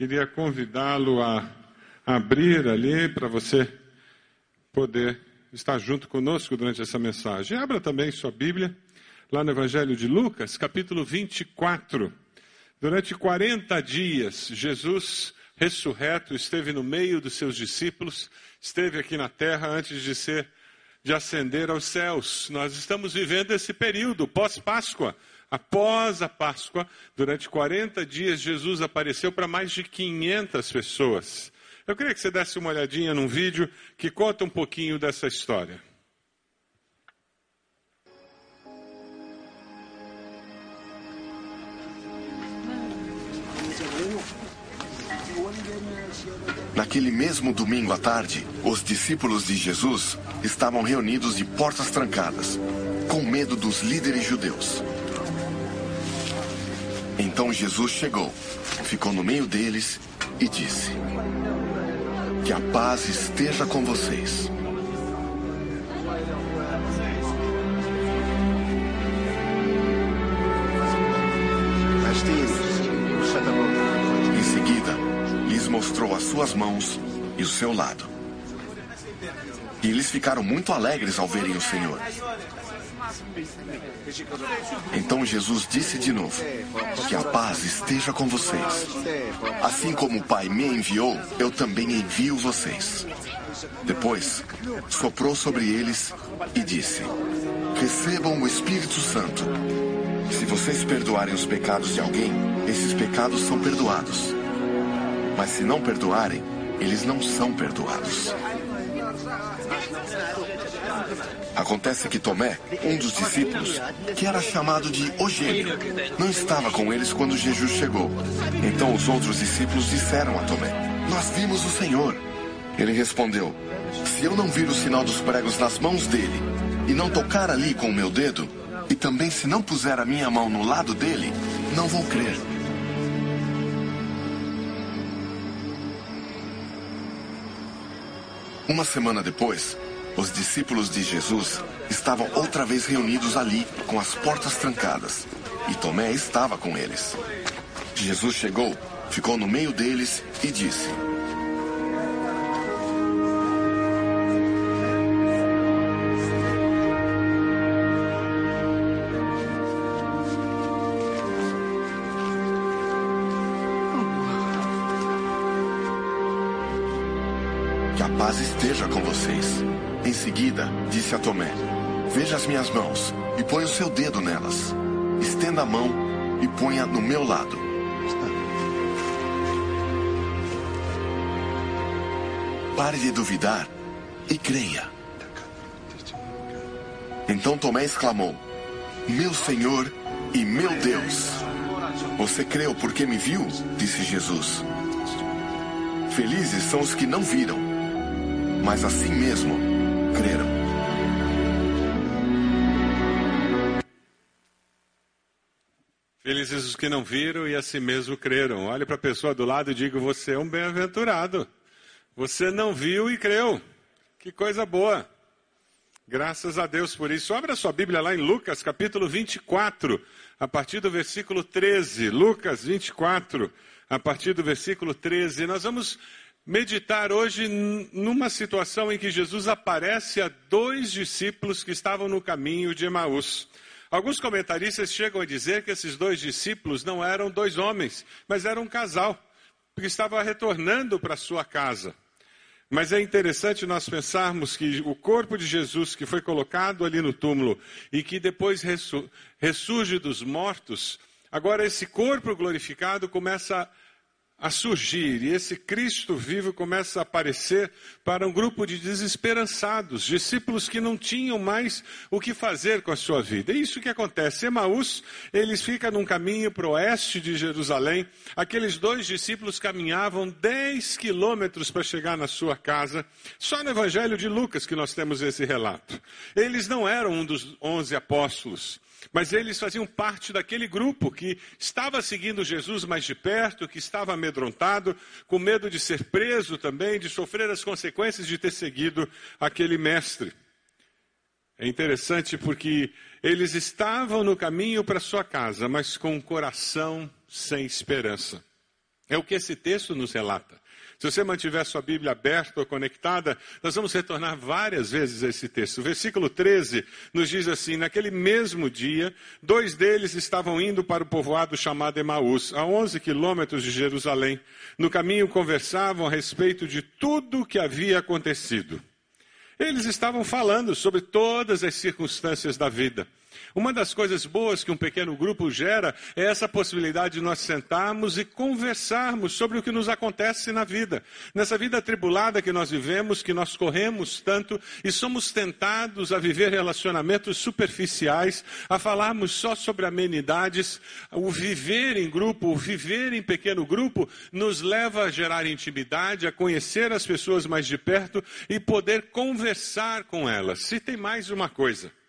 Queria convidá-lo a abrir ali para você poder estar junto conosco durante essa mensagem. Abra também sua Bíblia, lá no Evangelho de Lucas, capítulo 24. Durante 40 dias, Jesus ressurreto esteve no meio dos seus discípulos, esteve aqui na terra antes de ser de ascender aos céus. Nós estamos vivendo esse período pós-Páscoa. Após a Páscoa, durante 40 dias, Jesus apareceu para mais de 500 pessoas. Eu queria que você desse uma olhadinha num vídeo que conta um pouquinho dessa história. Naquele mesmo domingo à tarde, os discípulos de Jesus estavam reunidos de portas trancadas, com medo dos líderes judeus. Então Jesus chegou, ficou no meio deles e disse: Que a paz esteja com vocês. Em seguida, lhes mostrou as suas mãos e o seu lado. E eles ficaram muito alegres ao verem o Senhor. Então Jesus disse de novo: Que a paz esteja com vocês. Assim como o Pai me enviou, eu também envio vocês. Depois, soprou sobre eles e disse: Recebam o Espírito Santo. Se vocês perdoarem os pecados de alguém, esses pecados são perdoados. Mas se não perdoarem, eles não são perdoados. Acontece que Tomé, um dos discípulos, que era chamado de O Gêmeo, não estava com eles quando Jesus chegou. Então os outros discípulos disseram a Tomé: Nós vimos o Senhor. Ele respondeu: Se eu não vir o sinal dos pregos nas mãos dele e não tocar ali com o meu dedo, e também se não puser a minha mão no lado dele, não vou crer. Uma semana depois, os discípulos de Jesus estavam outra vez reunidos ali, com as portas trancadas, e Tomé estava com eles. Jesus chegou, ficou no meio deles e disse: Que a paz esteja com vocês. Seguida, disse a Tomé: Veja as minhas mãos e põe o seu dedo nelas. Estenda a mão e ponha no meu lado. Pare de duvidar e creia. Então Tomé exclamou: Meu Senhor e meu Deus. Você creu porque me viu? disse Jesus. Felizes são os que não viram, mas assim mesmo creram. Felizes os que não viram e assim mesmo creram. Olhe para a pessoa do lado e diga: Você é um bem-aventurado. Você não viu e creu. Que coisa boa. Graças a Deus por isso. Abra sua Bíblia lá em Lucas, capítulo 24, a partir do versículo 13. Lucas 24, a partir do versículo 13. Nós vamos meditar hoje numa situação em que Jesus aparece a dois discípulos que estavam no caminho de Emaús. Alguns comentaristas chegam a dizer que esses dois discípulos não eram dois homens, mas eram um casal, porque estava retornando para sua casa. Mas é interessante nós pensarmos que o corpo de Jesus, que foi colocado ali no túmulo e que depois ressurge dos mortos, agora esse corpo glorificado começa a surgir e esse Cristo vivo começa a aparecer para um grupo de desesperançados, discípulos que não tinham mais o que fazer com a sua vida. É isso que acontece. Emaús, eles ficam num caminho para o oeste de Jerusalém. Aqueles dois discípulos caminhavam 10 quilômetros para chegar na sua casa. Só no Evangelho de Lucas que nós temos esse relato. Eles não eram um dos onze apóstolos. Mas eles faziam parte daquele grupo que estava seguindo Jesus mais de perto, que estava amedrontado, com medo de ser preso também, de sofrer as consequências de ter seguido aquele mestre. É interessante porque eles estavam no caminho para sua casa, mas com o coração sem esperança. É o que esse texto nos relata. Se você mantiver sua Bíblia aberta ou conectada, nós vamos retornar várias vezes a esse texto. O versículo 13 nos diz assim: Naquele mesmo dia, dois deles estavam indo para o povoado chamado Emaús, a 11 quilômetros de Jerusalém. No caminho conversavam a respeito de tudo o que havia acontecido. Eles estavam falando sobre todas as circunstâncias da vida. Uma das coisas boas que um pequeno grupo gera é essa possibilidade de nós sentarmos e conversarmos sobre o que nos acontece na vida. Nessa vida atribulada que nós vivemos, que nós corremos tanto e somos tentados a viver relacionamentos superficiais, a falarmos só sobre amenidades. O viver em grupo, o viver em pequeno grupo, nos leva a gerar intimidade, a conhecer as pessoas mais de perto e poder conversar com elas. Se tem mais uma coisa.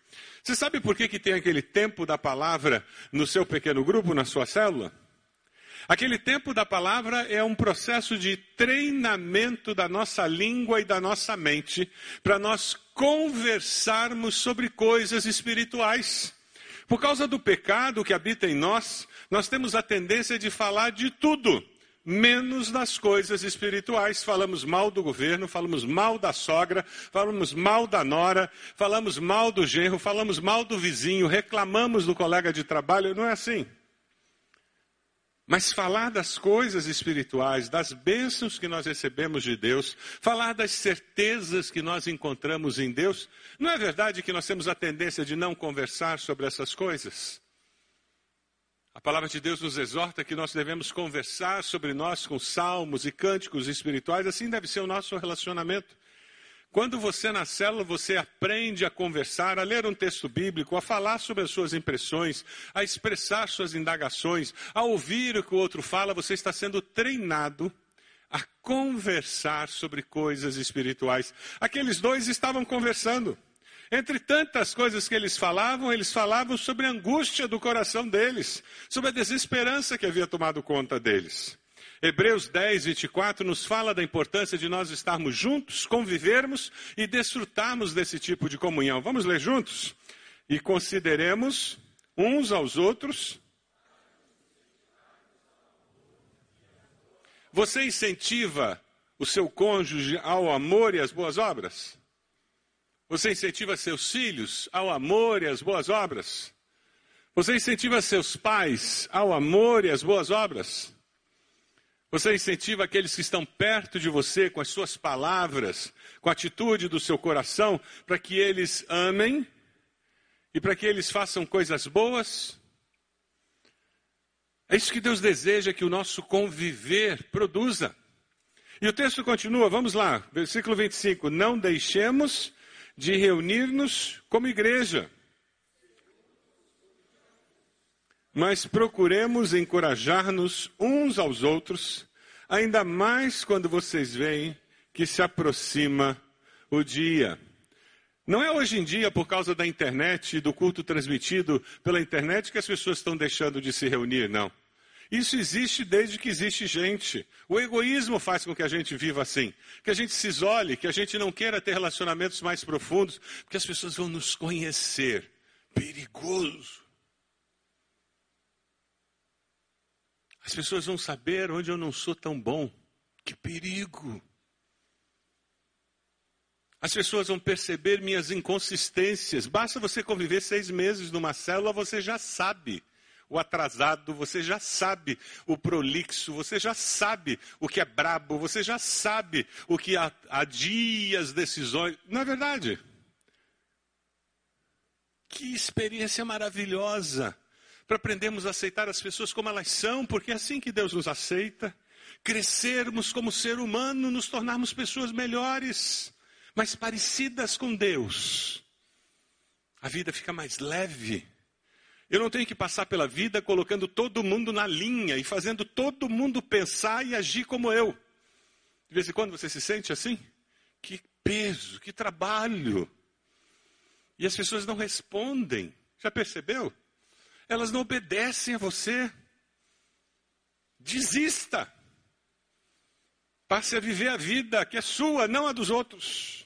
Você sabe por que, que tem aquele tempo da palavra no seu pequeno grupo, na sua célula? Aquele tempo da palavra é um processo de treinamento da nossa língua e da nossa mente para nós conversarmos sobre coisas espirituais. Por causa do pecado que habita em nós, nós temos a tendência de falar de tudo menos das coisas espirituais. Falamos mal do governo, falamos mal da sogra, falamos mal da nora, falamos mal do genro, falamos mal do vizinho, reclamamos do colega de trabalho, não é assim. Mas falar das coisas espirituais, das bênçãos que nós recebemos de Deus, falar das certezas que nós encontramos em Deus, não é verdade que nós temos a tendência de não conversar sobre essas coisas? A palavra de Deus nos exorta que nós devemos conversar sobre nós com salmos e cânticos espirituais, assim deve ser o nosso relacionamento. Quando você na célula, você aprende a conversar, a ler um texto bíblico, a falar sobre as suas impressões, a expressar suas indagações, a ouvir o que o outro fala, você está sendo treinado a conversar sobre coisas espirituais. Aqueles dois estavam conversando. Entre tantas coisas que eles falavam, eles falavam sobre a angústia do coração deles, sobre a desesperança que havia tomado conta deles. Hebreus 10, 24 nos fala da importância de nós estarmos juntos, convivermos e desfrutarmos desse tipo de comunhão. Vamos ler juntos? E consideremos uns aos outros. Você incentiva o seu cônjuge ao amor e às boas obras? Você incentiva seus filhos ao amor e às boas obras? Você incentiva seus pais ao amor e às boas obras? Você incentiva aqueles que estão perto de você com as suas palavras, com a atitude do seu coração, para que eles amem e para que eles façam coisas boas? É isso que Deus deseja que o nosso conviver produza. E o texto continua, vamos lá, versículo 25: Não deixemos de reunir-nos como igreja. Mas procuremos encorajar-nos uns aos outros, ainda mais quando vocês veem que se aproxima o dia. Não é hoje em dia, por causa da internet e do culto transmitido pela internet, que as pessoas estão deixando de se reunir, não. Isso existe desde que existe gente. O egoísmo faz com que a gente viva assim, que a gente se isole, que a gente não queira ter relacionamentos mais profundos, porque as pessoas vão nos conhecer. Perigoso. As pessoas vão saber onde eu não sou tão bom. Que perigo. As pessoas vão perceber minhas inconsistências. Basta você conviver seis meses numa célula, você já sabe o atrasado, você já sabe o prolixo, você já sabe o que é brabo, você já sabe o que adia as decisões. Não é verdade? Que experiência maravilhosa para aprendermos a aceitar as pessoas como elas são, porque é assim que Deus nos aceita. Crescermos como ser humano, nos tornarmos pessoas melhores, mais parecidas com Deus. A vida fica mais leve eu não tenho que passar pela vida colocando todo mundo na linha e fazendo todo mundo pensar e agir como eu. De vez em quando você se sente assim? Que peso, que trabalho. E as pessoas não respondem. Já percebeu? Elas não obedecem a você. Desista. Passe a viver a vida que é sua, não a dos outros.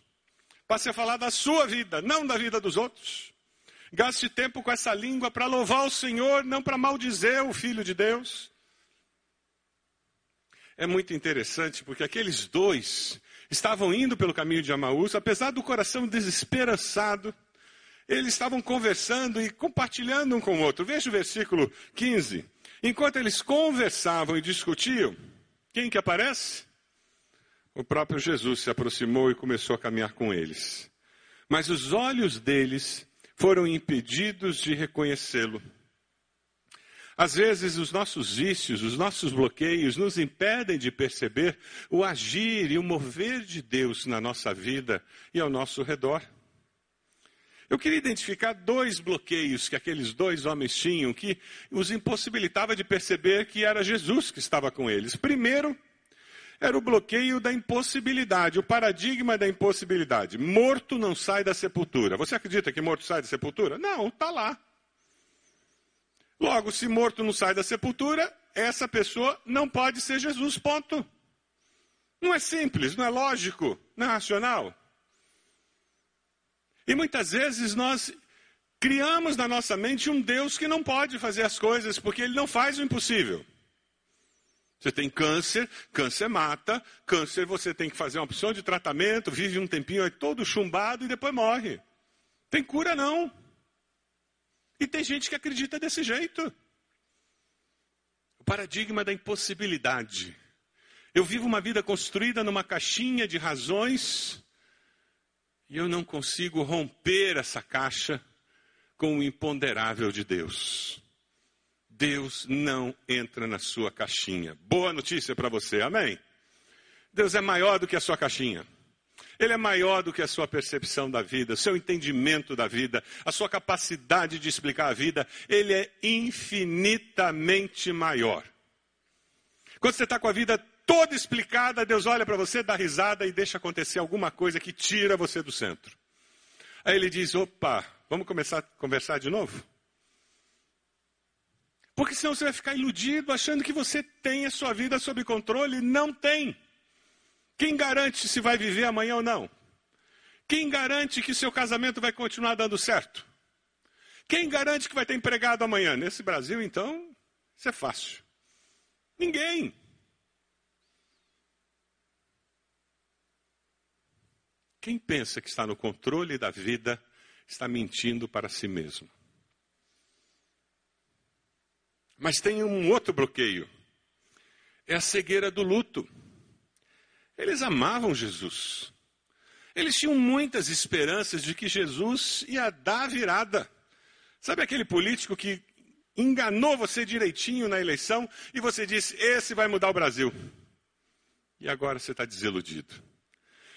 Passe a falar da sua vida, não da vida dos outros. Gaste tempo com essa língua para louvar o Senhor, não para maldizer o Filho de Deus. é muito interessante porque aqueles dois estavam indo pelo caminho de Amaús, apesar do coração desesperançado, eles estavam conversando e compartilhando um com o outro. Veja o versículo 15. Enquanto eles conversavam e discutiam, quem que aparece? O próprio Jesus se aproximou e começou a caminhar com eles. Mas os olhos deles foram impedidos de reconhecê-lo. Às vezes, os nossos vícios, os nossos bloqueios nos impedem de perceber o agir e o mover de Deus na nossa vida e ao nosso redor. Eu queria identificar dois bloqueios que aqueles dois homens tinham que os impossibilitava de perceber que era Jesus que estava com eles. Primeiro, era o bloqueio da impossibilidade, o paradigma da impossibilidade. Morto não sai da sepultura. Você acredita que morto sai da sepultura? Não, está lá. Logo, se morto não sai da sepultura, essa pessoa não pode ser Jesus, ponto. Não é simples, não é lógico, não é racional. E muitas vezes nós criamos na nossa mente um Deus que não pode fazer as coisas porque ele não faz o impossível. Você tem câncer, câncer mata, câncer você tem que fazer uma opção de tratamento, vive um tempinho aí todo chumbado e depois morre. Tem cura não. E tem gente que acredita desse jeito. O paradigma da impossibilidade. Eu vivo uma vida construída numa caixinha de razões e eu não consigo romper essa caixa com o imponderável de Deus. Deus não entra na sua caixinha. Boa notícia para você, amém? Deus é maior do que a sua caixinha. Ele é maior do que a sua percepção da vida, o seu entendimento da vida, a sua capacidade de explicar a vida. Ele é infinitamente maior. Quando você está com a vida toda explicada, Deus olha para você, dá risada e deixa acontecer alguma coisa que tira você do centro. Aí ele diz: opa, vamos começar a conversar de novo? Porque senão você vai ficar iludido achando que você tem a sua vida sob controle. Não tem. Quem garante se vai viver amanhã ou não? Quem garante que seu casamento vai continuar dando certo? Quem garante que vai ter empregado amanhã? Nesse Brasil, então, isso é fácil. Ninguém. Quem pensa que está no controle da vida está mentindo para si mesmo. Mas tem um outro bloqueio. É a cegueira do luto. Eles amavam Jesus. Eles tinham muitas esperanças de que Jesus ia dar a virada. Sabe aquele político que enganou você direitinho na eleição e você disse: esse vai mudar o Brasil. E agora você está desiludido.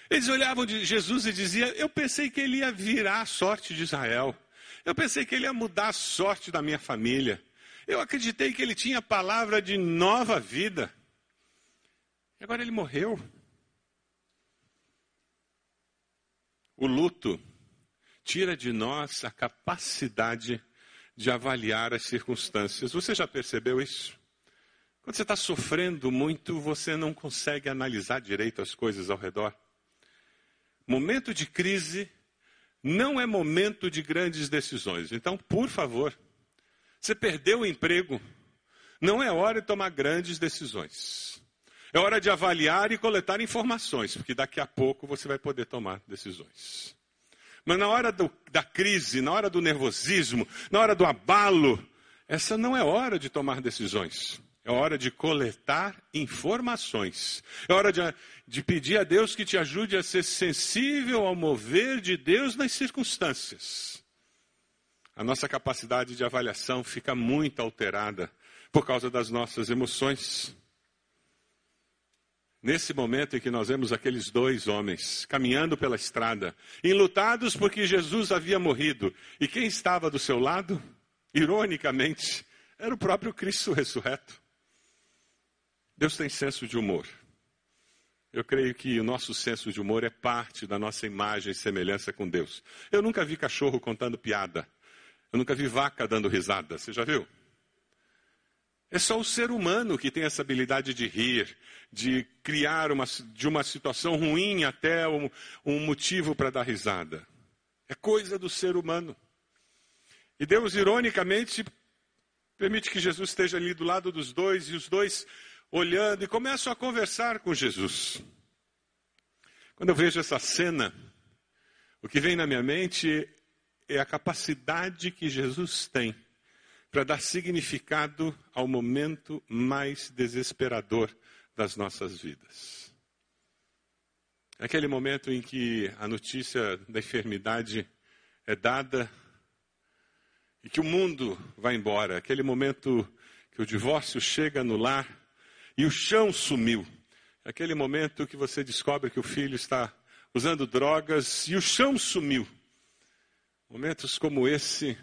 Eles olhavam de Jesus e diziam: Eu pensei que ele ia virar a sorte de Israel. Eu pensei que ele ia mudar a sorte da minha família. Eu acreditei que ele tinha palavra de nova vida. E agora ele morreu. O luto tira de nós a capacidade de avaliar as circunstâncias. Você já percebeu isso? Quando você está sofrendo muito, você não consegue analisar direito as coisas ao redor. Momento de crise não é momento de grandes decisões. Então, por favor, você perdeu o emprego. Não é hora de tomar grandes decisões. É hora de avaliar e coletar informações, porque daqui a pouco você vai poder tomar decisões. Mas na hora do, da crise, na hora do nervosismo, na hora do abalo, essa não é hora de tomar decisões. É hora de coletar informações. É hora de, de pedir a Deus que te ajude a ser sensível ao mover de Deus nas circunstâncias a nossa capacidade de avaliação fica muito alterada por causa das nossas emoções. Nesse momento em que nós vemos aqueles dois homens caminhando pela estrada, enlutados porque Jesus havia morrido, e quem estava do seu lado? Ironicamente, era o próprio Cristo ressurreto. Deus tem senso de humor. Eu creio que o nosso senso de humor é parte da nossa imagem e semelhança com Deus. Eu nunca vi cachorro contando piada. Eu nunca vi vaca dando risada, você já viu? É só o ser humano que tem essa habilidade de rir, de criar uma, de uma situação ruim até um, um motivo para dar risada. É coisa do ser humano. E Deus, ironicamente, permite que Jesus esteja ali do lado dos dois e os dois olhando e começo a conversar com Jesus. Quando eu vejo essa cena, o que vem na minha mente é a capacidade que Jesus tem para dar significado ao momento mais desesperador das nossas vidas. Aquele momento em que a notícia da enfermidade é dada e que o mundo vai embora, aquele momento que o divórcio chega no lar e o chão sumiu, aquele momento que você descobre que o filho está usando drogas e o chão sumiu. Momentos como esse,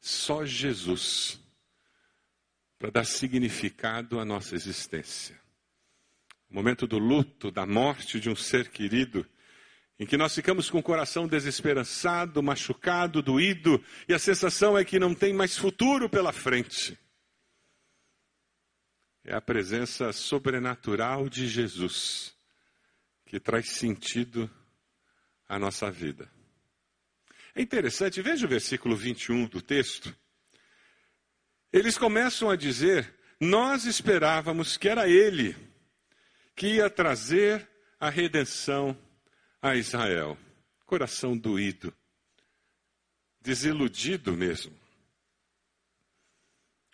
só Jesus para dar significado à nossa existência. O momento do luto, da morte de um ser querido, em que nós ficamos com o coração desesperançado, machucado, doído, e a sensação é que não tem mais futuro pela frente. É a presença sobrenatural de Jesus que traz sentido à nossa vida. É interessante, veja o versículo 21 do texto. Eles começam a dizer: Nós esperávamos que era Ele que ia trazer a redenção a Israel. Coração doído, desiludido mesmo.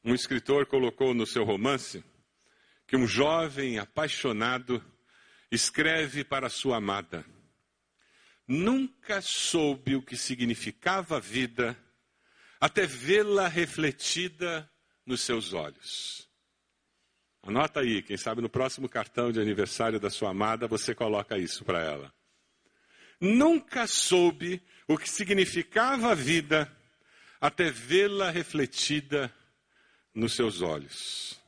Um escritor colocou no seu romance que um jovem apaixonado escreve para sua amada: Nunca soube o que significava a vida até vê-la refletida nos seus olhos. Anota aí, quem sabe no próximo cartão de aniversário da sua amada você coloca isso para ela nunca soube o que significava a vida até vê-la refletida nos seus olhos.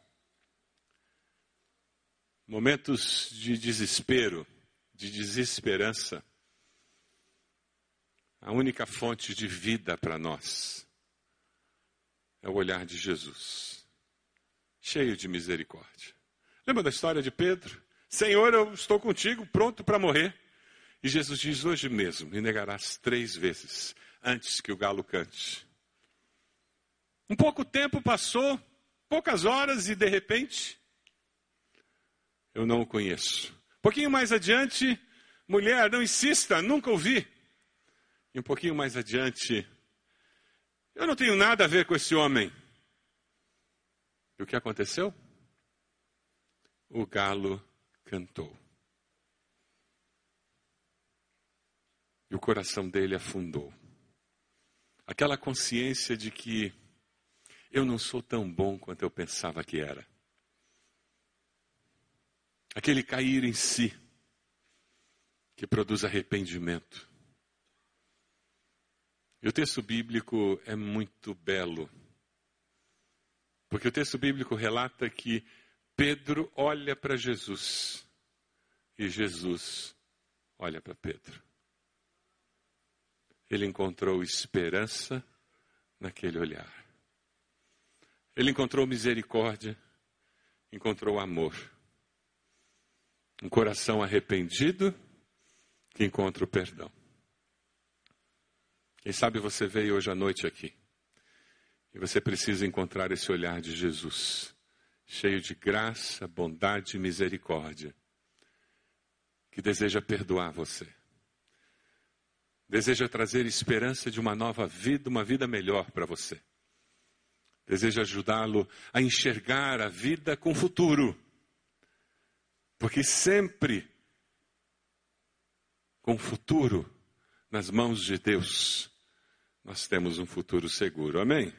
Momentos de desespero, de desesperança, a única fonte de vida para nós é o olhar de Jesus, cheio de misericórdia. Lembra da história de Pedro? Senhor, eu estou contigo, pronto para morrer. E Jesus diz: Hoje mesmo me negarás três vezes antes que o galo cante. Um pouco tempo passou, poucas horas, e de repente, eu não o conheço. Um pouquinho mais adiante, mulher, não insista, nunca ouvi. E um pouquinho mais adiante, eu não tenho nada a ver com esse homem. E o que aconteceu? O galo cantou. E o coração dele afundou. Aquela consciência de que eu não sou tão bom quanto eu pensava que era. Aquele cair em si que produz arrependimento. E o texto bíblico é muito belo. Porque o texto bíblico relata que Pedro olha para Jesus e Jesus olha para Pedro ele encontrou esperança naquele olhar. Ele encontrou misericórdia, encontrou amor. Um coração arrependido que encontra o perdão. Quem sabe você veio hoje à noite aqui e você precisa encontrar esse olhar de Jesus, cheio de graça, bondade e misericórdia, que deseja perdoar você Deseja trazer esperança de uma nova vida, uma vida melhor para você. Deseja ajudá-lo a enxergar a vida com futuro. Porque sempre com futuro nas mãos de Deus, nós temos um futuro seguro. Amém?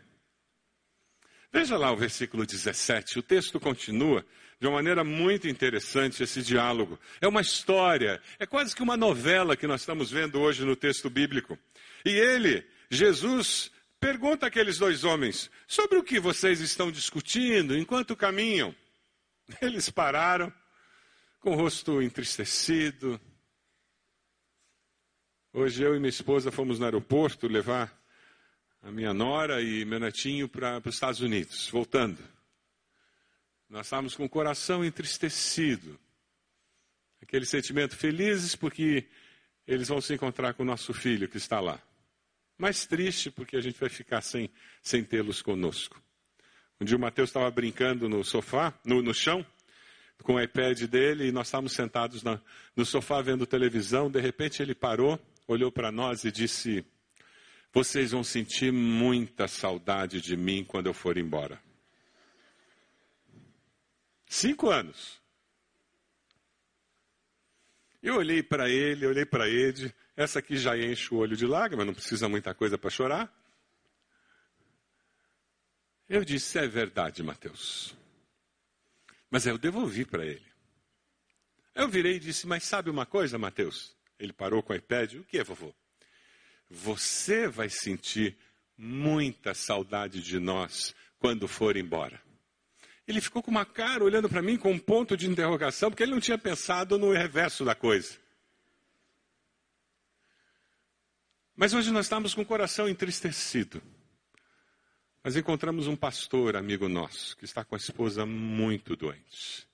Veja lá o versículo 17, o texto continua de uma maneira muito interessante esse diálogo. É uma história, é quase que uma novela que nós estamos vendo hoje no texto bíblico. E ele, Jesus, pergunta àqueles dois homens: sobre o que vocês estão discutindo enquanto caminham? Eles pararam, com o rosto entristecido. Hoje eu e minha esposa fomos no aeroporto levar a minha nora e meu netinho para os Estados Unidos, voltando. Nós estávamos com o coração entristecido, aquele sentimento felizes porque eles vão se encontrar com o nosso filho que está lá. Mas triste porque a gente vai ficar sem, sem tê-los conosco. Um dia o Mateus estava brincando no sofá, no, no chão, com o iPad dele e nós estávamos sentados na, no sofá vendo televisão. De repente ele parou, olhou para nós e disse: Vocês vão sentir muita saudade de mim quando eu for embora. Cinco anos. Eu olhei para ele, olhei para Ed. Essa aqui já enche o olho de lágrimas, não precisa muita coisa para chorar. Eu disse: É verdade, Mateus. Mas eu devolvi para ele. Eu virei e disse: Mas sabe uma coisa, Mateus? Ele parou com o iPad. O que vovô? Você vai sentir muita saudade de nós quando for embora. Ele ficou com uma cara olhando para mim com um ponto de interrogação, porque ele não tinha pensado no reverso da coisa. Mas hoje nós estamos com o coração entristecido. Mas encontramos um pastor, amigo nosso, que está com a esposa muito doente.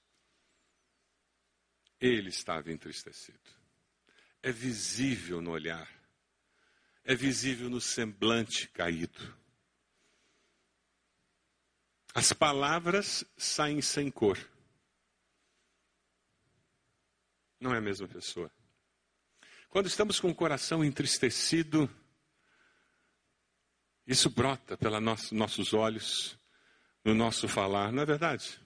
Ele estava entristecido. É visível no olhar, é visível no semblante caído. As palavras saem sem cor. Não é a mesma pessoa. Quando estamos com o coração entristecido, isso brota pelos nossos olhos, no nosso falar, não é verdade?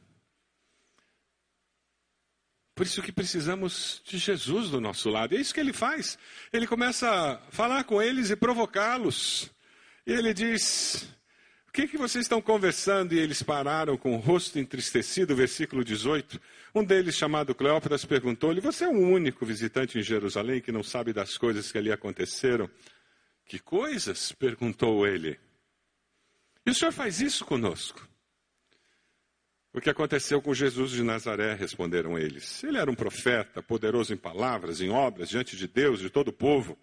Por isso que precisamos de Jesus do nosso lado. E é isso que ele faz. Ele começa a falar com eles e provocá-los. E ele diz: que, que vocês estão conversando? E eles pararam com o rosto entristecido, versículo 18. Um deles, chamado Cleópatas, perguntou-lhe: Você é o único visitante em Jerusalém que não sabe das coisas que ali aconteceram? Que coisas? perguntou ele. E o senhor faz isso conosco? O que aconteceu com Jesus de Nazaré, responderam eles. Ele era um profeta, poderoso em palavras, em obras, diante de Deus, de todo o povo.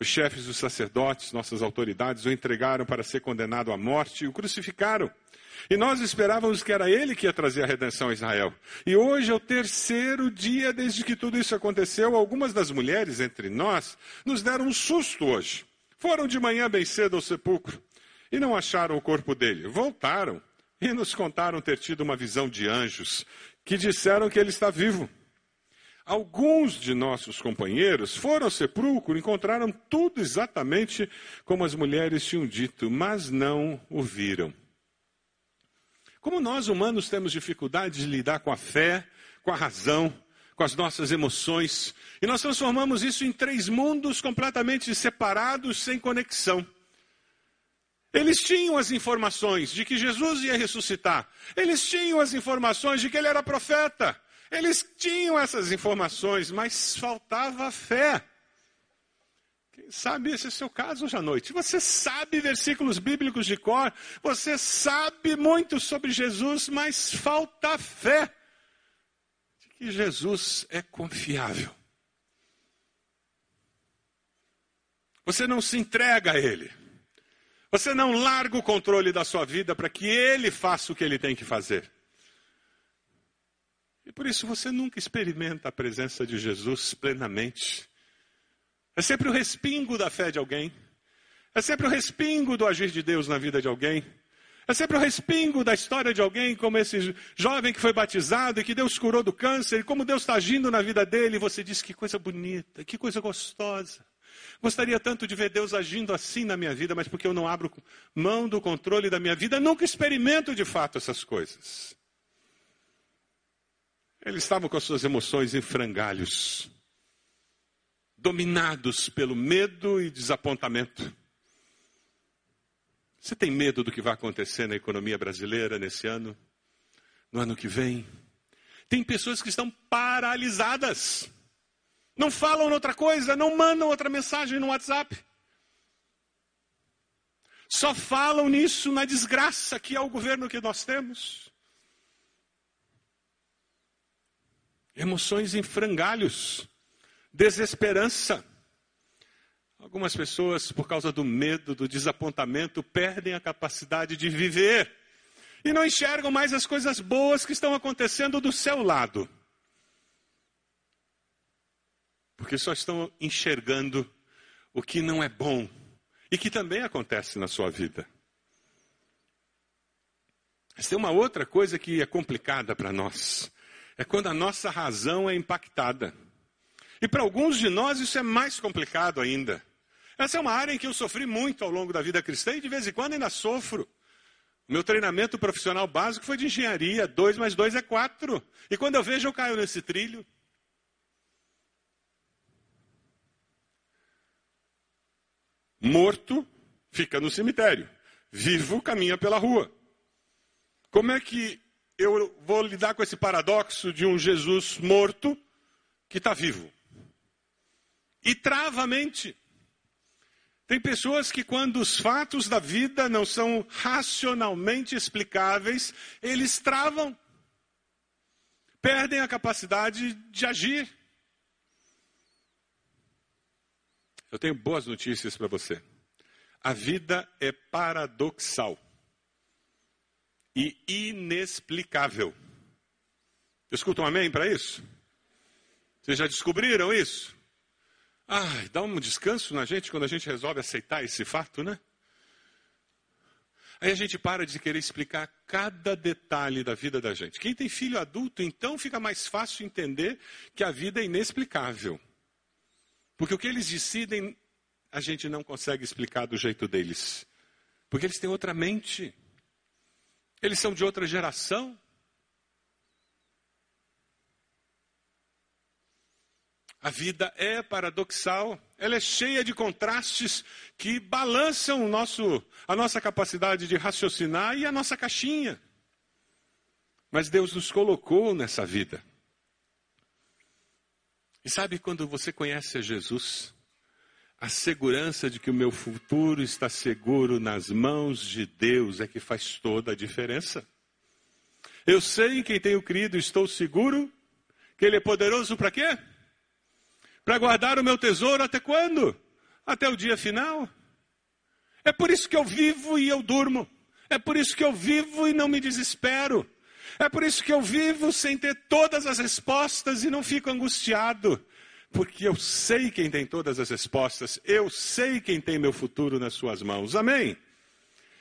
Os chefes dos sacerdotes, nossas autoridades, o entregaram para ser condenado à morte e o crucificaram. E nós esperávamos que era ele que ia trazer a redenção a Israel. E hoje é o terceiro dia desde que tudo isso aconteceu. Algumas das mulheres entre nós nos deram um susto hoje. Foram de manhã bem cedo ao sepulcro e não acharam o corpo dele. Voltaram e nos contaram ter tido uma visão de anjos que disseram que ele está vivo. Alguns de nossos companheiros foram ao sepulcro e encontraram tudo exatamente como as mulheres tinham dito, mas não o viram. Como nós humanos temos dificuldade de lidar com a fé, com a razão, com as nossas emoções, e nós transformamos isso em três mundos completamente separados, sem conexão. Eles tinham as informações de que Jesus ia ressuscitar, eles tinham as informações de que ele era profeta. Eles tinham essas informações, mas faltava fé. Quem sabe esse é o seu caso hoje à noite. Você sabe versículos bíblicos de cor, você sabe muito sobre Jesus, mas falta fé de que Jesus é confiável. Você não se entrega a Ele. Você não larga o controle da sua vida para que Ele faça o que Ele tem que fazer. E por isso você nunca experimenta a presença de Jesus plenamente. É sempre o respingo da fé de alguém. É sempre o respingo do agir de Deus na vida de alguém. É sempre o respingo da história de alguém, como esse jovem que foi batizado e que Deus curou do câncer, e como Deus está agindo na vida dele, e você diz que coisa bonita, que coisa gostosa. Gostaria tanto de ver Deus agindo assim na minha vida, mas porque eu não abro mão do controle da minha vida, nunca experimento de fato essas coisas. Eles estavam com as suas emoções em frangalhos, dominados pelo medo e desapontamento. Você tem medo do que vai acontecer na economia brasileira nesse ano? No ano que vem? Tem pessoas que estão paralisadas. Não falam outra coisa, não mandam outra mensagem no WhatsApp. Só falam nisso, na desgraça que é o governo que nós temos. emoções em frangalhos, desesperança. Algumas pessoas, por causa do medo, do desapontamento, perdem a capacidade de viver e não enxergam mais as coisas boas que estão acontecendo do seu lado. Porque só estão enxergando o que não é bom e que também acontece na sua vida. Mas tem uma outra coisa que é complicada para nós É quando a nossa razão é impactada. E para alguns de nós isso é mais complicado ainda. Essa é uma área em que eu sofri muito ao longo da vida cristã e de vez em quando ainda sofro. Meu treinamento profissional básico foi de engenharia, 2 mais 2 é 4. E quando eu vejo, eu caio nesse trilho. Morto fica no cemitério, vivo caminha pela rua. Como é que eu vou lidar com esse paradoxo de um Jesus morto que está vivo? E trava a mente. Tem pessoas que, quando os fatos da vida não são racionalmente explicáveis, eles travam, perdem a capacidade de agir. Eu tenho boas notícias para você. A vida é paradoxal e inexplicável. Escutam um amém para isso? Vocês já descobriram isso? Ai, dá um descanso na gente quando a gente resolve aceitar esse fato, né? Aí a gente para de querer explicar cada detalhe da vida da gente. Quem tem filho adulto, então fica mais fácil entender que a vida é inexplicável. Porque o que eles decidem, a gente não consegue explicar do jeito deles. Porque eles têm outra mente. Eles são de outra geração. A vida é paradoxal, ela é cheia de contrastes que balançam nosso, a nossa capacidade de raciocinar e a nossa caixinha. Mas Deus nos colocou nessa vida. E sabe quando você conhece a Jesus, a segurança de que o meu futuro está seguro nas mãos de Deus é que faz toda a diferença. Eu sei em quem tenho crido, estou seguro que Ele é poderoso para quê? Para guardar o meu tesouro até quando? Até o dia final. É por isso que eu vivo e eu durmo. É por isso que eu vivo e não me desespero. É por isso que eu vivo sem ter todas as respostas e não fico angustiado. Porque eu sei quem tem todas as respostas, eu sei quem tem meu futuro nas suas mãos. Amém?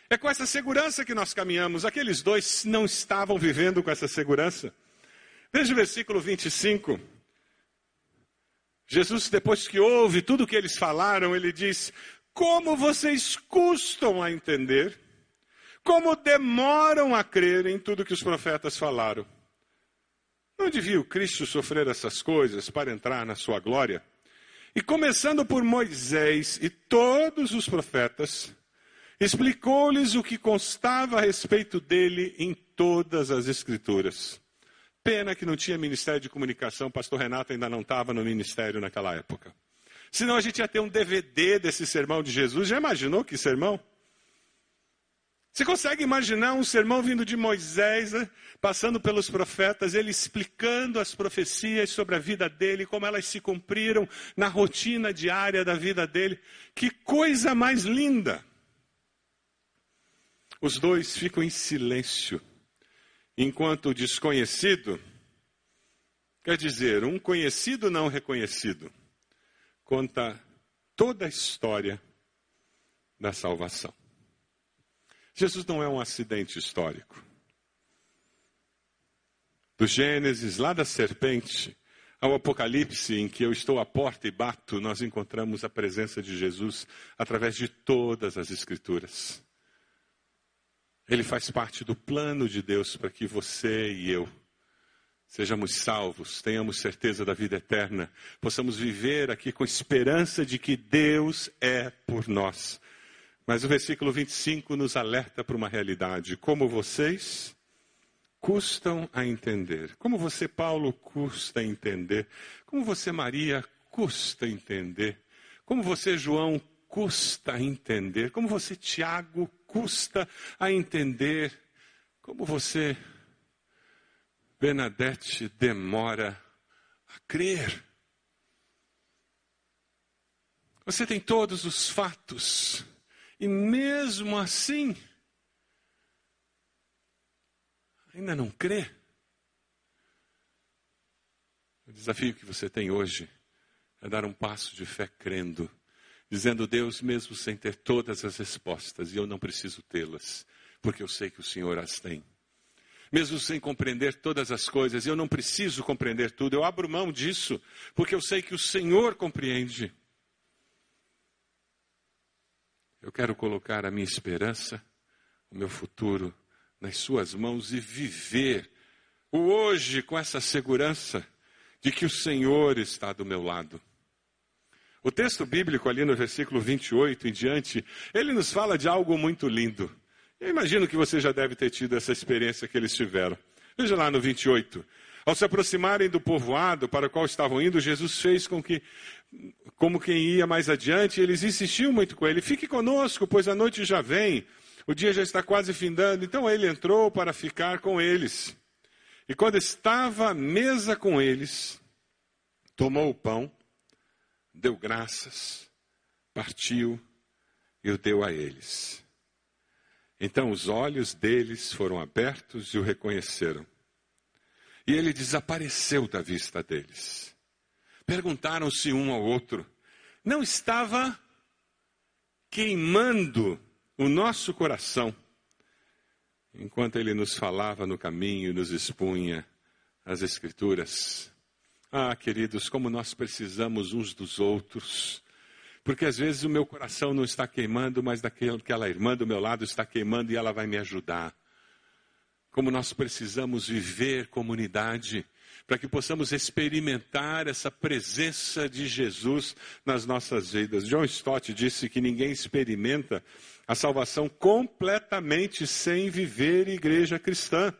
É com essa segurança que nós caminhamos. Aqueles dois não estavam vivendo com essa segurança. Veja o versículo 25. Jesus, depois que ouve tudo o que eles falaram, ele diz: Como vocês custam a entender como demoram a crer em tudo que os profetas falaram. Não devia o Cristo sofrer essas coisas para entrar na sua glória? E começando por Moisés e todos os profetas, explicou-lhes o que constava a respeito dele em todas as Escrituras. Pena que não tinha ministério de comunicação, pastor Renato ainda não estava no ministério naquela época. Senão a gente ia ter um DVD desse sermão de Jesus. Já imaginou que sermão? Você consegue imaginar um sermão vindo de Moisés, né? passando pelos profetas, ele explicando as profecias sobre a vida dele, como elas se cumpriram na rotina diária da vida dele? Que coisa mais linda! Os dois ficam em silêncio, enquanto o desconhecido, quer dizer, um conhecido não reconhecido, conta toda a história da salvação. Jesus não é um acidente histórico. Do Gênesis, lá da serpente, ao Apocalipse, em que eu estou à porta e bato, nós encontramos a presença de Jesus através de todas as Escrituras. Ele faz parte do plano de Deus para que você e eu sejamos salvos, tenhamos certeza da vida eterna, possamos viver aqui com esperança de que Deus é por nós. Mas o versículo 25 nos alerta para uma realidade. Como vocês custam a entender. Como você, Paulo, custa entender. Como você, Maria, custa entender. Como você, João, custa entender. Como você, Tiago, custa a entender. Como você, Bernadette, demora a crer. Você tem todos os fatos e mesmo assim, ainda não crê? O desafio que você tem hoje é dar um passo de fé crendo, dizendo: Deus, mesmo sem ter todas as respostas, e eu não preciso tê-las, porque eu sei que o Senhor as tem. mesmo sem compreender todas as coisas. Eu não preciso compreender tudo, eu abro mão disso, porque eu sei que o Senhor compreende. Eu quero colocar a minha esperança, o meu futuro nas Suas mãos e viver o hoje com essa segurança de que o Senhor está do meu lado. O texto bíblico, ali no versículo 28 em diante, ele nos fala de algo muito lindo. Eu imagino que você já deve ter tido essa experiência que eles tiveram. Veja lá no 28. Ao se aproximarem do povoado para o qual estavam indo, Jesus fez com que, como quem ia mais adiante, eles insistiam muito com ele: Fique conosco, pois a noite já vem, o dia já está quase findando. Então ele entrou para ficar com eles. E quando estava à mesa com eles, tomou o pão, deu graças, partiu e o deu a eles. Então os olhos deles foram abertos e o reconheceram. E ele desapareceu da vista deles. Perguntaram-se um ao outro: não estava queimando o nosso coração enquanto ele nos falava no caminho e nos expunha as Escrituras? Ah, queridos, como nós precisamos uns dos outros. Porque às vezes o meu coração não está queimando, mas daquela irmã do meu lado está queimando e ela vai me ajudar. Como nós precisamos viver comunidade, para que possamos experimentar essa presença de Jesus nas nossas vidas. John Stott disse que ninguém experimenta a salvação completamente sem viver igreja cristã.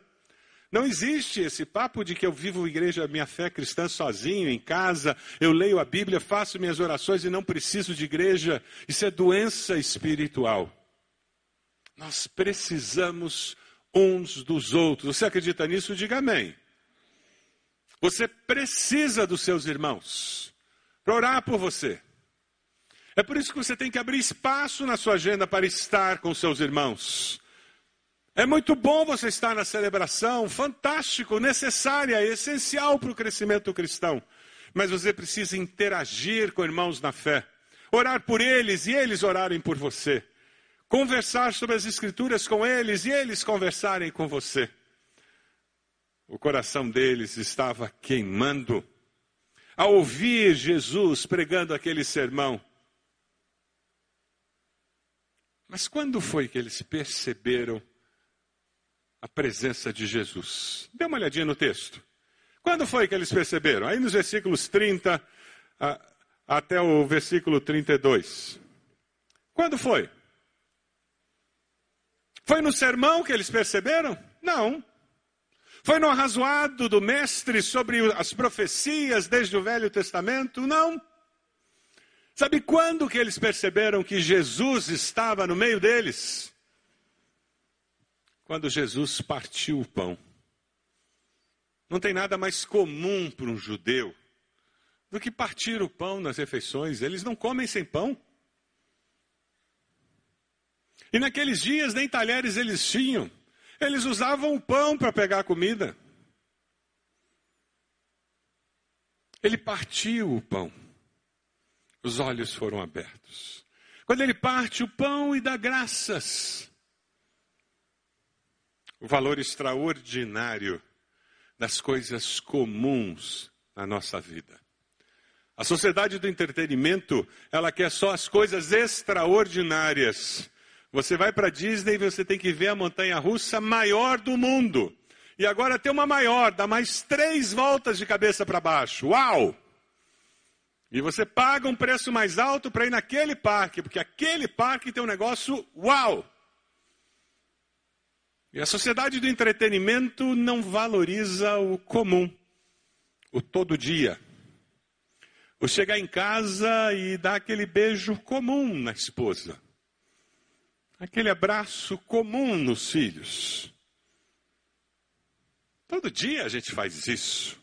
Não existe esse papo de que eu vivo igreja, minha fé cristã sozinho, em casa, eu leio a Bíblia, faço minhas orações e não preciso de igreja. Isso é doença espiritual. Nós precisamos uns dos outros. Você acredita nisso? Diga amém. Você precisa dos seus irmãos para orar por você. É por isso que você tem que abrir espaço na sua agenda para estar com seus irmãos. É muito bom você estar na celebração, fantástico, necessária, essencial para o crescimento cristão. Mas você precisa interagir com irmãos na fé, orar por eles e eles orarem por você, conversar sobre as Escrituras com eles e eles conversarem com você. O coração deles estava queimando ao ouvir Jesus pregando aquele sermão. Mas quando foi que eles perceberam? a presença de Jesus. Dê uma olhadinha no texto. Quando foi que eles perceberam? Aí nos versículos 30 a, até o versículo 32. Quando foi? Foi no sermão que eles perceberam? Não. Foi no arrazoado do mestre sobre as profecias desde o Velho Testamento? Não. Sabe quando que eles perceberam que Jesus estava no meio deles? quando Jesus partiu o pão. Não tem nada mais comum para um judeu do que partir o pão nas refeições. Eles não comem sem pão. E naqueles dias nem talheres eles tinham. Eles usavam o pão para pegar comida. Ele partiu o pão. Os olhos foram abertos. Quando ele parte o pão e dá graças, o valor extraordinário das coisas comuns na nossa vida. A sociedade do entretenimento, ela quer só as coisas extraordinárias. Você vai para Disney e você tem que ver a montanha russa maior do mundo. E agora tem uma maior, dá mais três voltas de cabeça para baixo. Uau! E você paga um preço mais alto para ir naquele parque, porque aquele parque tem um negócio uau! E a sociedade do entretenimento não valoriza o comum, o todo dia. O chegar em casa e dar aquele beijo comum na esposa. Aquele abraço comum nos filhos. Todo dia a gente faz isso.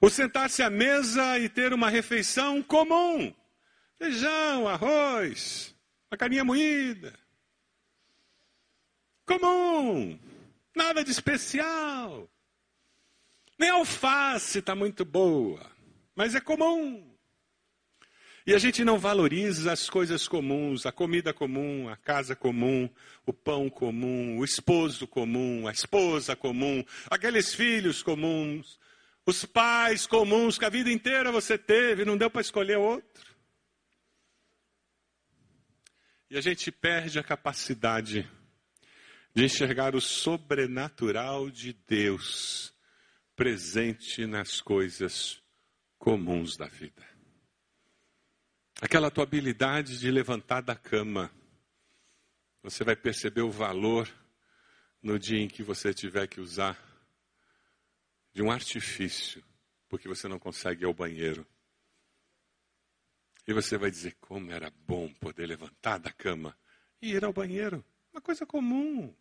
O sentar-se à mesa e ter uma refeição comum. Feijão, arroz, uma carinha moída comum, nada de especial. Nem a alface está muito boa, mas é comum. E a gente não valoriza as coisas comuns, a comida comum, a casa comum, o pão comum, o esposo comum, a esposa comum, aqueles filhos comuns, os pais comuns que a vida inteira você teve, não deu para escolher outro. E a gente perde a capacidade de enxergar o sobrenatural de Deus presente nas coisas comuns da vida. Aquela tua habilidade de levantar da cama, você vai perceber o valor no dia em que você tiver que usar de um artifício, porque você não consegue ir ao banheiro. E você vai dizer como era bom poder levantar da cama e ir ao banheiro. Uma coisa comum.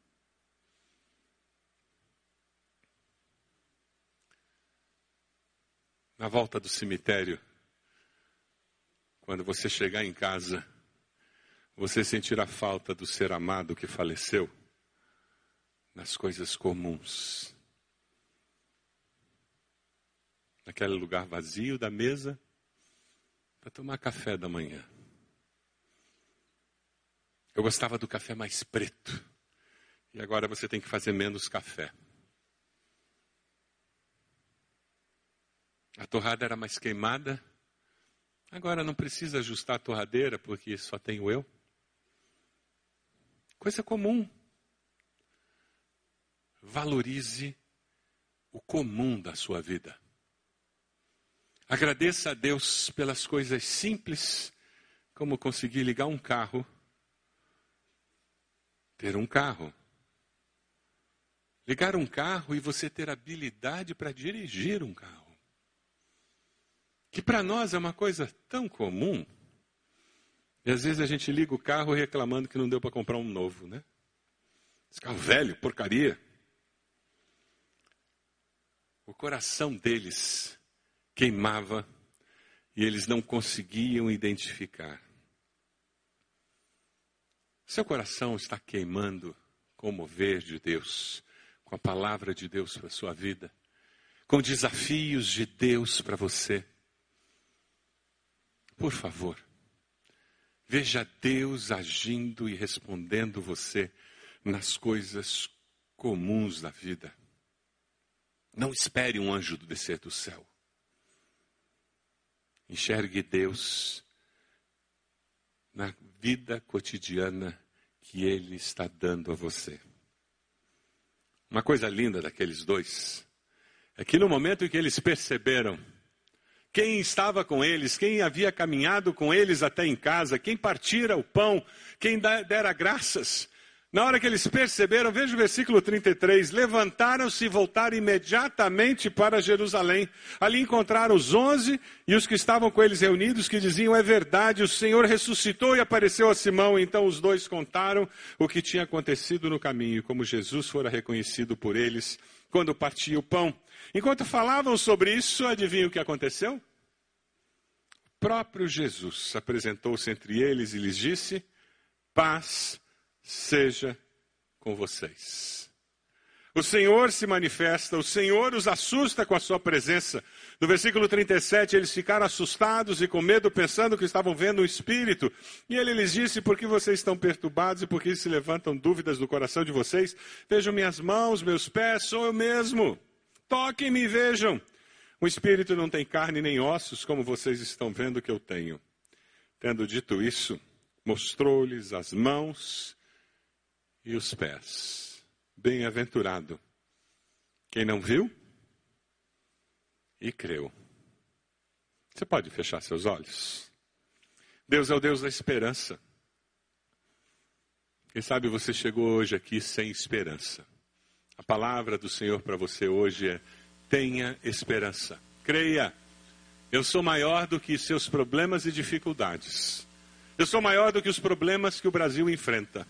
Na volta do cemitério, quando você chegar em casa, você sentirá falta do ser amado que faleceu nas coisas comuns. Naquele lugar vazio da mesa, para tomar café da manhã. Eu gostava do café mais preto. E agora você tem que fazer menos café. A torrada era mais queimada. Agora não precisa ajustar a torradeira porque só tenho eu. Coisa comum. Valorize o comum da sua vida. Agradeça a Deus pelas coisas simples, como conseguir ligar um carro, ter um carro. Ligar um carro e você ter habilidade para dirigir um carro. Que para nós é uma coisa tão comum. E às vezes a gente liga o carro reclamando que não deu para comprar um novo, né? Esse carro velho, porcaria. O coração deles queimava e eles não conseguiam identificar. Seu coração está queimando com o mover de Deus, com a palavra de Deus para sua vida, com desafios de Deus para você. Por favor, veja Deus agindo e respondendo você nas coisas comuns da vida. Não espere um anjo descer do céu. Enxergue Deus na vida cotidiana que Ele está dando a você. Uma coisa linda daqueles dois é que no momento em que eles perceberam quem estava com eles, quem havia caminhado com eles até em casa, quem partira o pão, quem dera graças, na hora que eles perceberam, veja o versículo 33, levantaram-se e voltaram imediatamente para Jerusalém. Ali encontraram os onze e os que estavam com eles reunidos, que diziam: É verdade, o Senhor ressuscitou e apareceu a Simão. Então os dois contaram o que tinha acontecido no caminho, como Jesus fora reconhecido por eles quando partia o pão. Enquanto falavam sobre isso, adivinha o que aconteceu? O próprio Jesus apresentou-se entre eles e lhes disse: Paz seja com vocês. O Senhor se manifesta, o Senhor os assusta com a sua presença. No versículo 37, eles ficaram assustados e com medo, pensando que estavam vendo um espírito. E ele lhes disse: Por que vocês estão perturbados e por que se levantam dúvidas no coração de vocês? Vejam minhas mãos, meus pés, sou eu mesmo. Toquem-me e vejam. O espírito não tem carne nem ossos, como vocês estão vendo que eu tenho. Tendo dito isso, mostrou-lhes as mãos e os pés. Bem-aventurado quem não viu e creu. Você pode fechar seus olhos? Deus é o Deus da esperança. Quem sabe você chegou hoje aqui sem esperança. A palavra do Senhor para você hoje é: tenha esperança. Creia. Eu sou maior do que seus problemas e dificuldades. Eu sou maior do que os problemas que o Brasil enfrenta.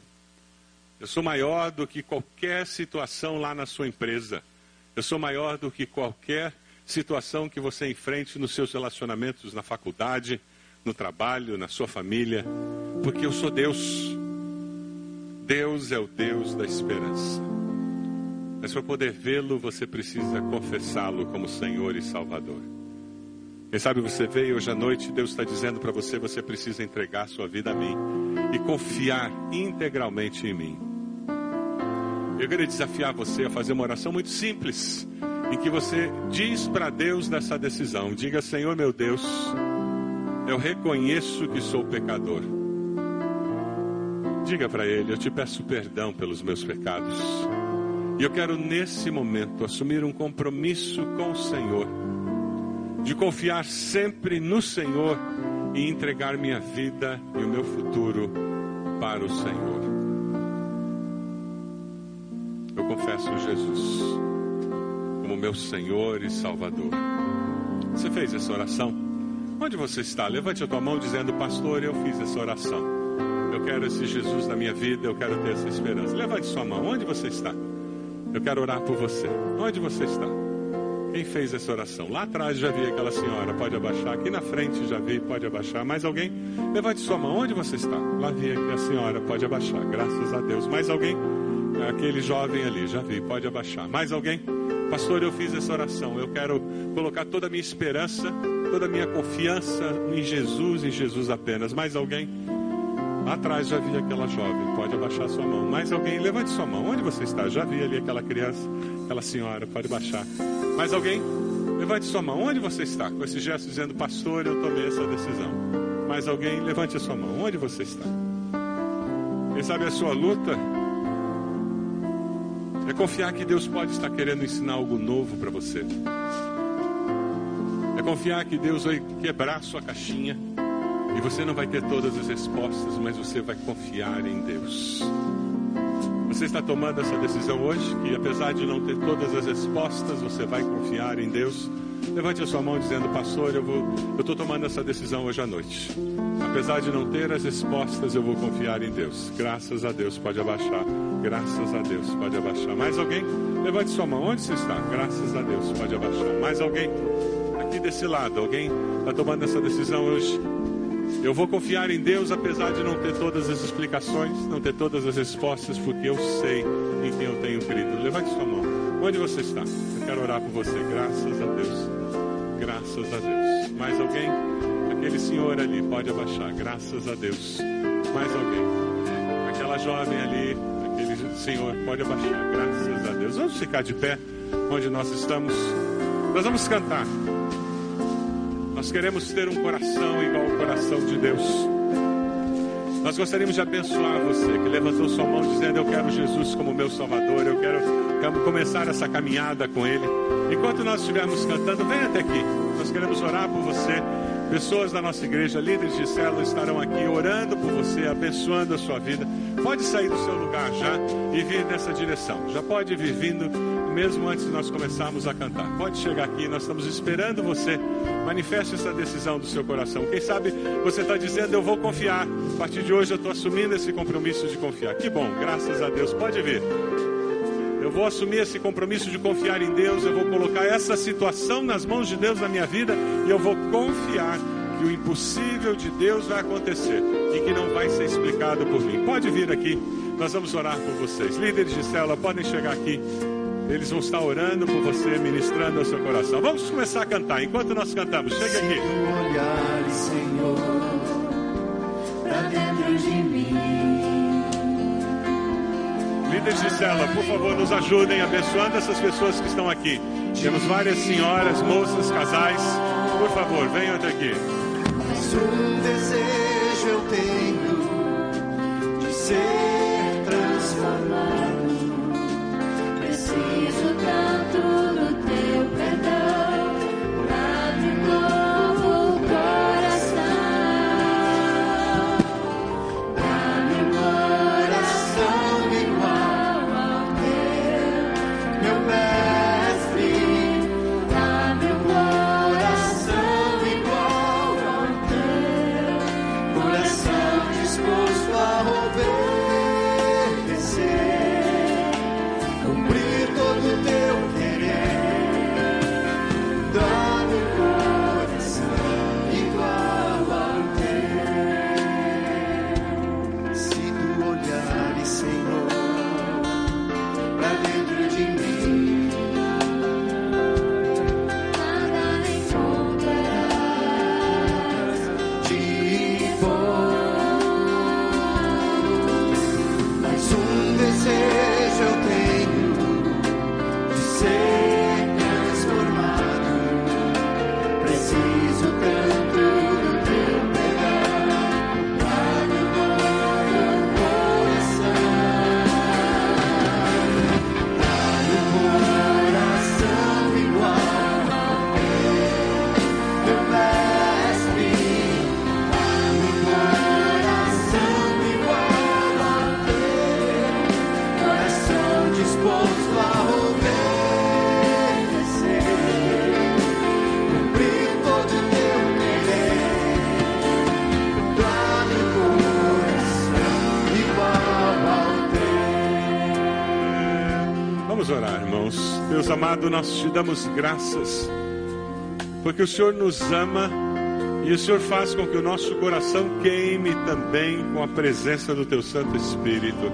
Eu sou maior do que qualquer situação lá na sua empresa. Eu sou maior do que qualquer situação que você enfrente nos seus relacionamentos na faculdade, no trabalho, na sua família, porque eu sou Deus. Deus é o Deus da esperança. Mas para poder vê-lo, você precisa confessá-lo como Senhor e Salvador. Quem sabe você veio hoje à noite, Deus está dizendo para você: você precisa entregar sua vida a mim e confiar integralmente em mim. Eu queria desafiar você a fazer uma oração muito simples, em que você diz para Deus dessa decisão: diga, Senhor meu Deus, eu reconheço que sou pecador. Diga para Ele: eu te peço perdão pelos meus pecados. E eu quero nesse momento assumir um compromisso com o Senhor, de confiar sempre no Senhor e entregar minha vida e o meu futuro para o Senhor. Eu confesso Jesus como meu Senhor e Salvador. Você fez essa oração? Onde você está? Levante a tua mão dizendo, pastor, eu fiz essa oração. Eu quero esse Jesus na minha vida, eu quero ter essa esperança. Levante sua mão. Onde você está? Eu quero orar por você. Onde você está? Quem fez essa oração? Lá atrás já vi aquela senhora, pode abaixar. Aqui na frente já vi, pode abaixar. Mais alguém? Levante sua mão. Onde você está? Lá vi a senhora, pode abaixar. Graças a Deus. Mais alguém? Aquele jovem ali, já vi, pode abaixar. Mais alguém? Pastor, eu fiz essa oração. Eu quero colocar toda a minha esperança, toda a minha confiança em Jesus, em Jesus apenas. Mais alguém? Atrás já vi aquela jovem, pode abaixar sua mão. Mais alguém? Levante sua mão. Onde você está? Já vi ali aquela criança, aquela senhora, pode baixar. Mais alguém? Levante sua mão. Onde você está? Com esse gesto dizendo, pastor, eu tomei essa decisão. Mais alguém? Levante a sua mão. Onde você está? Quem sabe a sua luta é confiar que Deus pode estar querendo ensinar algo novo para você. É confiar que Deus vai quebrar sua caixinha e você não vai ter todas as respostas, mas você vai confiar em Deus. Você está tomando essa decisão hoje, que apesar de não ter todas as respostas, você vai confiar em Deus. Levante a sua mão dizendo, pastor, eu vou, eu estou tomando essa decisão hoje à noite. Apesar de não ter as respostas, eu vou confiar em Deus. Graças a Deus, pode abaixar. Graças a Deus, pode abaixar. Mais alguém? Levante sua mão. Onde você está? Graças a Deus, pode abaixar. Mais alguém? Aqui desse lado, alguém está tomando essa decisão hoje? Eu vou confiar em Deus apesar de não ter todas as explicações, não ter todas as respostas, porque eu sei em quem eu tenho crido. Levante sua mão. Onde você está? Eu quero orar por você. Graças a Deus. Graças a Deus. Mais alguém? Aquele senhor ali, pode abaixar. Graças a Deus. Mais alguém? Aquela jovem ali, aquele senhor, pode abaixar. Graças a Deus. Vamos ficar de pé onde nós estamos. Nós vamos cantar. Nós queremos ter um coração igual ao coração de Deus. Nós gostaríamos de abençoar você que levantou sua mão dizendo: Eu quero Jesus como meu Salvador, eu quero começar essa caminhada com Ele. Enquanto nós estivermos cantando, vem até aqui. Nós queremos orar por você. Pessoas da nossa igreja, líderes de célula, estarão aqui orando por você, abençoando a sua vida. Pode sair do seu lugar já e vir nessa direção. Já pode vir vindo, mesmo antes de nós começarmos a cantar. Pode chegar aqui, nós estamos esperando você. Manifeste essa decisão do seu coração. Quem sabe você está dizendo, eu vou confiar. A partir de hoje eu estou assumindo esse compromisso de confiar. Que bom, graças a Deus. Pode vir. Eu vou assumir esse compromisso de confiar em Deus. Eu vou colocar essa situação nas mãos de Deus na minha vida e eu vou confiar que o impossível de Deus vai acontecer e que não vai ser explicado por mim. Pode vir aqui, nós vamos orar por vocês. Líderes de célula, podem chegar aqui. Eles vão estar orando por você, ministrando ao seu coração. Vamos começar a cantar. Enquanto nós cantamos, chega aqui. olhar, Senhor, pra dentro de mim. Líderes de célula, por favor, nos ajudem abençoando essas pessoas que estão aqui. Temos várias senhoras, moças, casais. Por favor, venham até aqui. Mas um desejo eu tenho de ser Deus amado, nós te damos graças, porque o Senhor nos ama e o Senhor faz com que o nosso coração queime também com a presença do Teu Santo Espírito.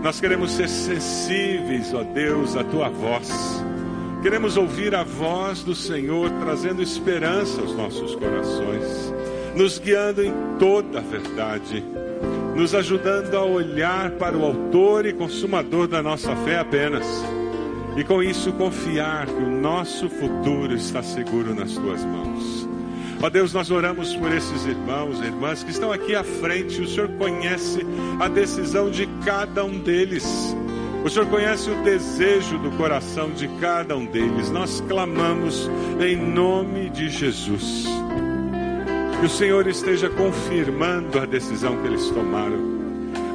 Nós queremos ser sensíveis, ó Deus, à Tua voz. Queremos ouvir a voz do Senhor trazendo esperança aos nossos corações, nos guiando em toda a verdade, nos ajudando a olhar para o Autor e Consumador da nossa fé apenas. E com isso confiar que o nosso futuro está seguro nas tuas mãos. Ó Deus, nós oramos por esses irmãos e irmãs que estão aqui à frente. O Senhor conhece a decisão de cada um deles. O Senhor conhece o desejo do coração de cada um deles. Nós clamamos em nome de Jesus. Que o Senhor esteja confirmando a decisão que eles tomaram.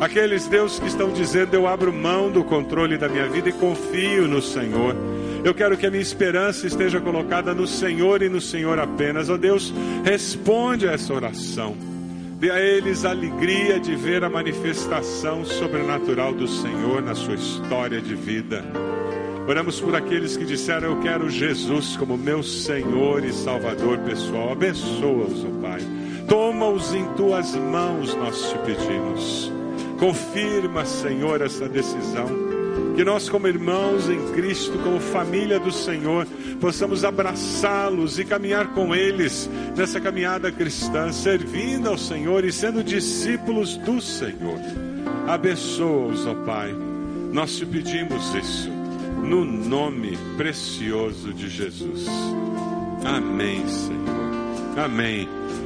Aqueles Deus que estão dizendo: Eu abro mão do controle da minha vida e confio no Senhor. Eu quero que a minha esperança esteja colocada no Senhor e no Senhor apenas. Ó oh Deus, responde a essa oração. Dê a eles a alegria de ver a manifestação sobrenatural do Senhor na sua história de vida. Oramos por aqueles que disseram: Eu quero Jesus como meu Senhor e Salvador pessoal. Abençoa-os, ó Pai. Toma-os em tuas mãos, nós te pedimos. Confirma, Senhor, essa decisão. Que nós, como irmãos em Cristo, como família do Senhor, possamos abraçá-los e caminhar com eles nessa caminhada cristã, servindo ao Senhor e sendo discípulos do Senhor. Abençoa-os, ó Pai. Nós te pedimos isso, no nome precioso de Jesus. Amém, Senhor. Amém.